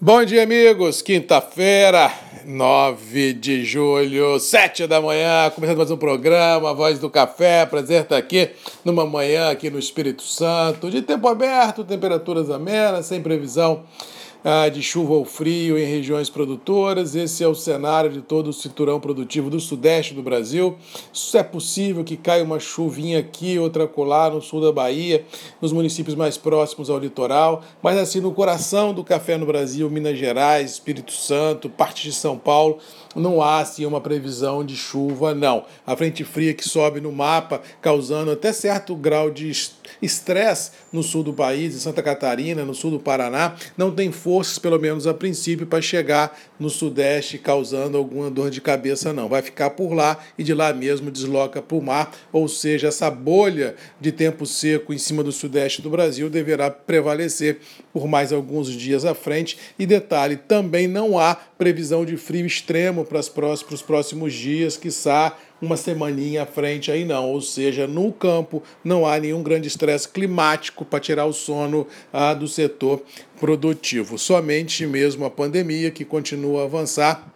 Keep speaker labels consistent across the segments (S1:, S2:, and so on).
S1: Bom dia, amigos. Quinta-feira, 9 de julho, 7 da manhã, começando mais um programa, Voz do Café. Prazer estar aqui numa manhã aqui no Espírito Santo, de tempo aberto, temperaturas amenas, sem previsão de chuva ou frio em regiões produtoras. Esse é o cenário de todo o cinturão produtivo do sudeste do Brasil. Isso é possível que caia uma chuvinha aqui, outra colar no sul da Bahia, nos municípios mais próximos ao litoral, mas assim no coração do café no Brasil, Minas Gerais, Espírito Santo, parte de São Paulo, não há assim uma previsão de chuva, não. A frente fria que sobe no mapa, causando até certo grau de estresse no sul do país, em Santa Catarina, no sul do Paraná, não tem forças, pelo menos a princípio, para chegar no sudeste causando alguma dor de cabeça, não. Vai ficar por lá e de lá mesmo desloca para o mar, ou seja, essa bolha de tempo seco em cima do sudeste do Brasil deverá prevalecer por mais alguns dias à frente. E detalhe, também não há previsão de frio extremo para os próximos dias, quiçá uma semaninha à frente aí não, ou seja, no campo não há nenhum grande estresse climático para tirar o sono ah, do setor produtivo. Somente mesmo a pandemia que continua a avançar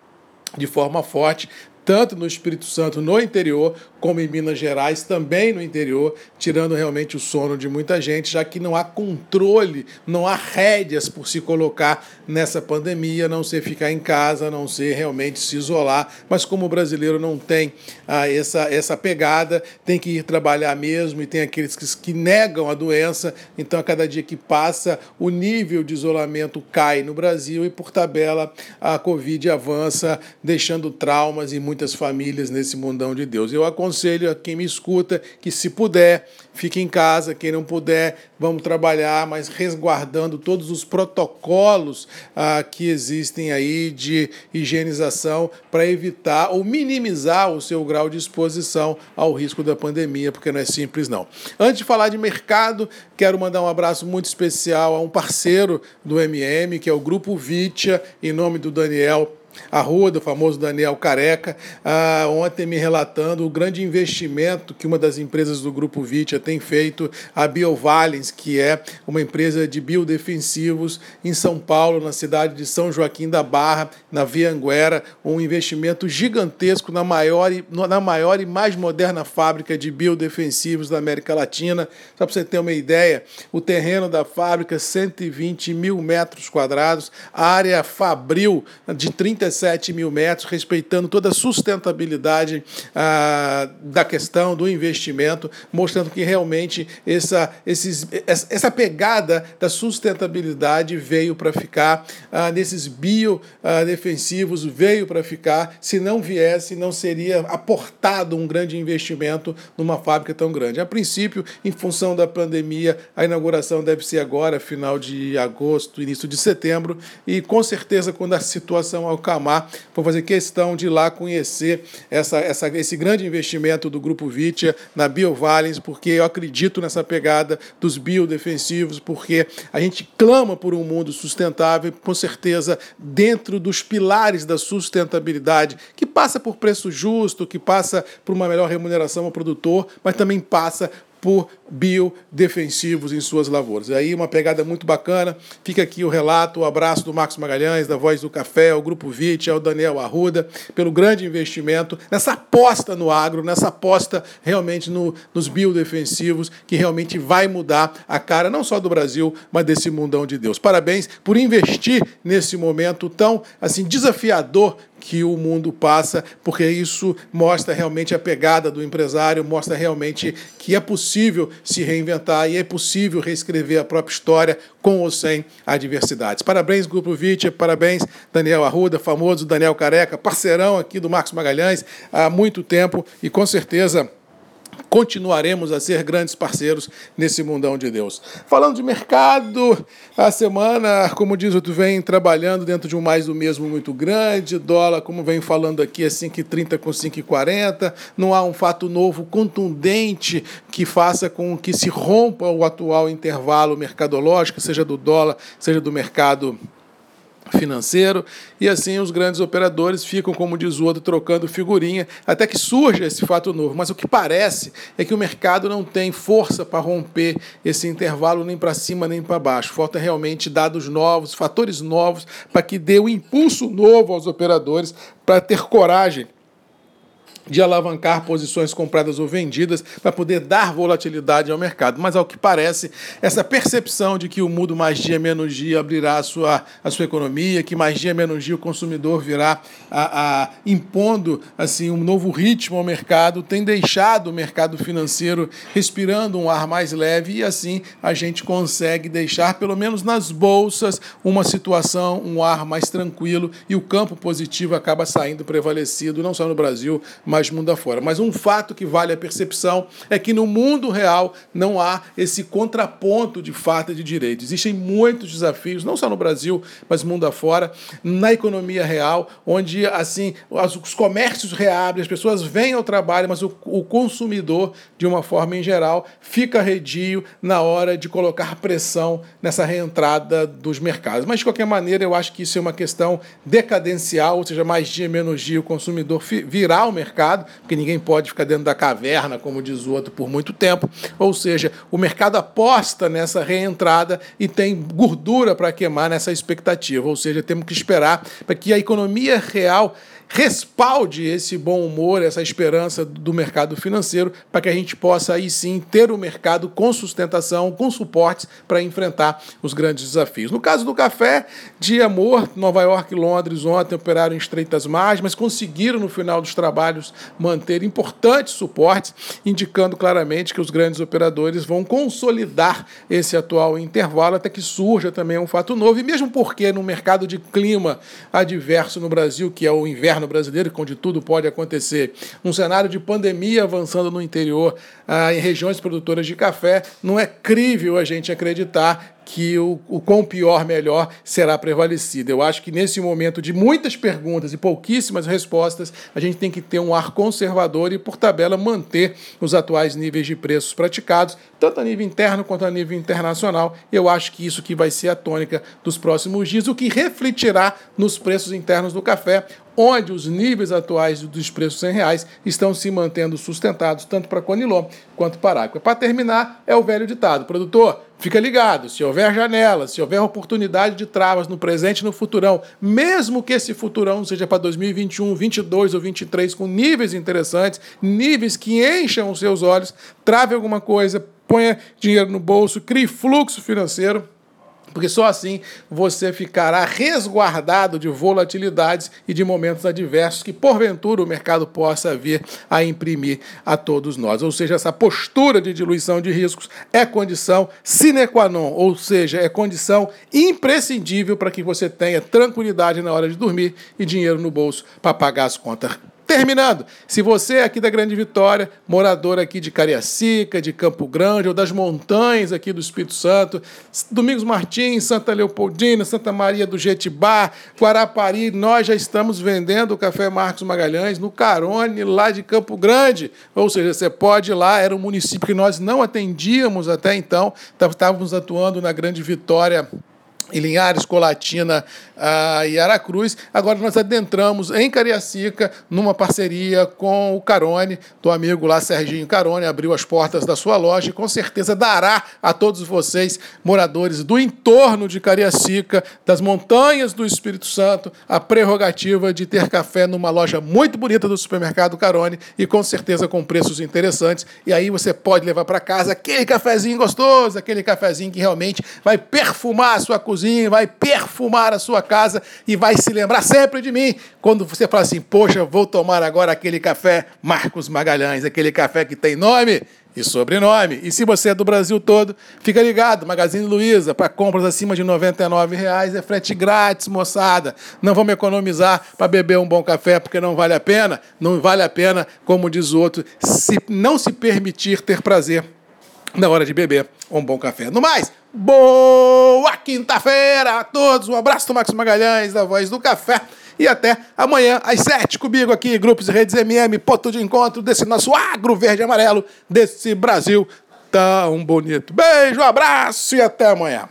S1: de forma forte, tanto no Espírito Santo, no interior, como em Minas Gerais, também no interior, tirando realmente o sono de muita gente, já que não há controle, não há rédeas por se colocar nessa pandemia, não ser ficar em casa, não ser realmente se isolar. Mas como o brasileiro não tem ah, essa, essa pegada, tem que ir trabalhar mesmo, e tem aqueles que, que negam a doença, então a cada dia que passa, o nível de isolamento cai no Brasil e, por tabela, a Covid avança, deixando traumas e muitas famílias nesse mundão de Deus. Eu aconselho a quem me escuta que, se puder, fique em casa, quem não puder, vamos trabalhar, mas resguardando todos os protocolos ah, que existem aí de higienização para evitar ou minimizar o seu grau de exposição ao risco da pandemia, porque não é simples não. Antes de falar de mercado, quero mandar um abraço muito especial a um parceiro do MM, que é o Grupo Vitia, em nome do Daniel a rua do famoso Daniel Careca, ah, ontem me relatando o grande investimento que uma das empresas do Grupo Vitia tem feito, a Biovalens, que é uma empresa de biodefensivos em São Paulo, na cidade de São Joaquim da Barra, na Via Anguera, um investimento gigantesco na maior, na maior e mais moderna fábrica de biodefensivos da América Latina. Só para você ter uma ideia, o terreno da fábrica, 120 mil metros quadrados, área fabril de 30 37 mil metros, respeitando toda a sustentabilidade ah, da questão do investimento, mostrando que realmente essa, esses, essa pegada da sustentabilidade veio para ficar, ah, nesses biodefensivos veio para ficar. Se não viesse, não seria aportado um grande investimento numa fábrica tão grande. A princípio, em função da pandemia, a inauguração deve ser agora, final de agosto, início de setembro, e com certeza, quando a situação alcançar Vou fazer questão de ir lá conhecer essa, essa, esse grande investimento do Grupo Vitia na BioValens, porque eu acredito nessa pegada dos biodefensivos, porque a gente clama por um mundo sustentável, com certeza, dentro dos pilares da sustentabilidade, que passa por preço justo, que passa por uma melhor remuneração ao produtor, mas também passa por biodefensivos em suas lavouras. Aí uma pegada muito bacana. Fica aqui o relato, o abraço do Marcos Magalhães, da Voz do Café, ao Grupo VIT, ao Daniel Arruda, pelo grande investimento, nessa aposta no agro, nessa aposta realmente no, nos biodefensivos, que realmente vai mudar a cara não só do Brasil, mas desse mundão de Deus. Parabéns por investir nesse momento tão assim desafiador que o mundo passa, porque isso mostra realmente a pegada do empresário, mostra realmente que é possível se reinventar e é possível reescrever a própria história com ou sem adversidades. Parabéns, Grupo Vitia, parabéns, Daniel Arruda, famoso Daniel Careca, parceirão aqui do Marcos Magalhães há muito tempo e com certeza continuaremos a ser grandes parceiros nesse mundão de Deus. Falando de mercado, a semana, como diz o tu vem trabalhando dentro de um mais do mesmo muito grande, dólar, como vem falando aqui, é 5,30 com 5,40, não há um fato novo contundente que faça com que se rompa o atual intervalo mercadológico, seja do dólar, seja do mercado financeiro e assim os grandes operadores ficam, como diz o outro, trocando figurinha até que surja esse fato novo. Mas o que parece é que o mercado não tem força para romper esse intervalo nem para cima nem para baixo. Falta realmente dados novos, fatores novos para que dê um impulso novo aos operadores para ter coragem de alavancar posições compradas ou vendidas para poder dar volatilidade ao mercado. Mas, ao que parece, essa percepção de que o mundo mais dia menos dia abrirá a sua, a sua economia, que mais dia menos dia o consumidor virá a, a, impondo assim um novo ritmo ao mercado, tem deixado o mercado financeiro respirando um ar mais leve e assim a gente consegue deixar, pelo menos nas bolsas, uma situação, um ar mais tranquilo e o campo positivo acaba saindo prevalecido, não só no Brasil, mundo afora. Mas um fato que vale a percepção é que no mundo real não há esse contraponto de fato e de direito. Existem muitos desafios, não só no Brasil, mas mundo afora, na economia real, onde assim os comércios reabrem, as pessoas vêm ao trabalho, mas o, o consumidor, de uma forma em geral, fica redio na hora de colocar pressão nessa reentrada dos mercados. Mas, de qualquer maneira, eu acho que isso é uma questão decadencial, ou seja, mais dia, menos dia, o consumidor virá ao mercado mercado, porque ninguém pode ficar dentro da caverna, como diz o outro, por muito tempo. Ou seja, o mercado aposta nessa reentrada e tem gordura para queimar nessa expectativa. Ou seja, temos que esperar para que a economia real respalde esse bom humor, essa esperança do mercado financeiro, para que a gente possa aí sim ter o mercado com sustentação, com suportes para enfrentar os grandes desafios. No caso do café, dia morto, Nova York e Londres ontem operaram em estreitas margens, mas conseguiram no final dos trabalhos manter importantes suportes, indicando claramente que os grandes operadores vão consolidar esse atual intervalo até que surja também um fato novo, e mesmo porque no mercado de clima adverso no Brasil, que é o inverno inverno brasileiro, onde tudo pode acontecer, um cenário de pandemia avançando no interior, ah, em regiões produtoras de café, não é crível a gente acreditar que o, o quão pior, melhor será prevalecido. Eu acho que nesse momento de muitas perguntas e pouquíssimas respostas, a gente tem que ter um ar conservador e, por tabela, manter os atuais níveis de preços praticados, tanto a nível interno quanto a nível internacional. Eu acho que isso que vai ser a tônica dos próximos dias, o que refletirá nos preços internos do café, onde os níveis atuais dos preços em reais estão se mantendo sustentados tanto para Conilon quanto para Água. Para terminar, é o velho ditado: produtor, fica ligado, se houver janela, se houver oportunidade de travas no presente e no futurão, mesmo que esse futurão seja para 2021, 22 ou 23 com níveis interessantes, níveis que encham os seus olhos, trave alguma coisa, ponha dinheiro no bolso, crie fluxo financeiro porque só assim você ficará resguardado de volatilidades e de momentos adversos que, porventura, o mercado possa vir a imprimir a todos nós. Ou seja, essa postura de diluição de riscos é condição sine qua non, ou seja, é condição imprescindível para que você tenha tranquilidade na hora de dormir e dinheiro no bolso para pagar as contas Terminando, se você é aqui da Grande Vitória, morador aqui de Cariacica, de Campo Grande ou das montanhas aqui do Espírito Santo, Domingos Martins, Santa Leopoldina, Santa Maria do Jetibá, Guarapari, nós já estamos vendendo o Café Marcos Magalhães no Carone, lá de Campo Grande. Ou seja, você pode ir lá, era um município que nós não atendíamos até então, estávamos atuando na Grande Vitória em Linhares, Colatina uh, e Aracruz. Agora nós adentramos em Cariacica numa parceria com o Carone, do amigo lá Serginho Carone, abriu as portas da sua loja e com certeza dará a todos vocês, moradores do entorno de Cariacica, das montanhas do Espírito Santo, a prerrogativa de ter café numa loja muito bonita do supermercado Carone e com certeza com preços interessantes. E aí você pode levar para casa aquele cafezinho gostoso, aquele cafezinho que realmente vai perfumar a sua cozinha cozinha, vai perfumar a sua casa e vai se lembrar sempre de mim quando você fala assim: Poxa, vou tomar agora aquele café Marcos Magalhães, aquele café que tem nome e sobrenome. E se você é do Brasil todo, fica ligado, Magazine Luiza, para compras acima de R$ 99,00 é frete grátis, moçada. Não vamos economizar para beber um bom café, porque não vale a pena. Não vale a pena, como diz o outro, se não se permitir ter prazer na hora de beber um bom café. No mais, boa quinta-feira a todos. Um abraço do Max Magalhães, da Voz do Café. E até amanhã, às sete, comigo aqui, Grupos e Redes MM, ponto de encontro desse nosso agro verde e amarelo, desse Brasil tão bonito. Beijo, abraço e até amanhã.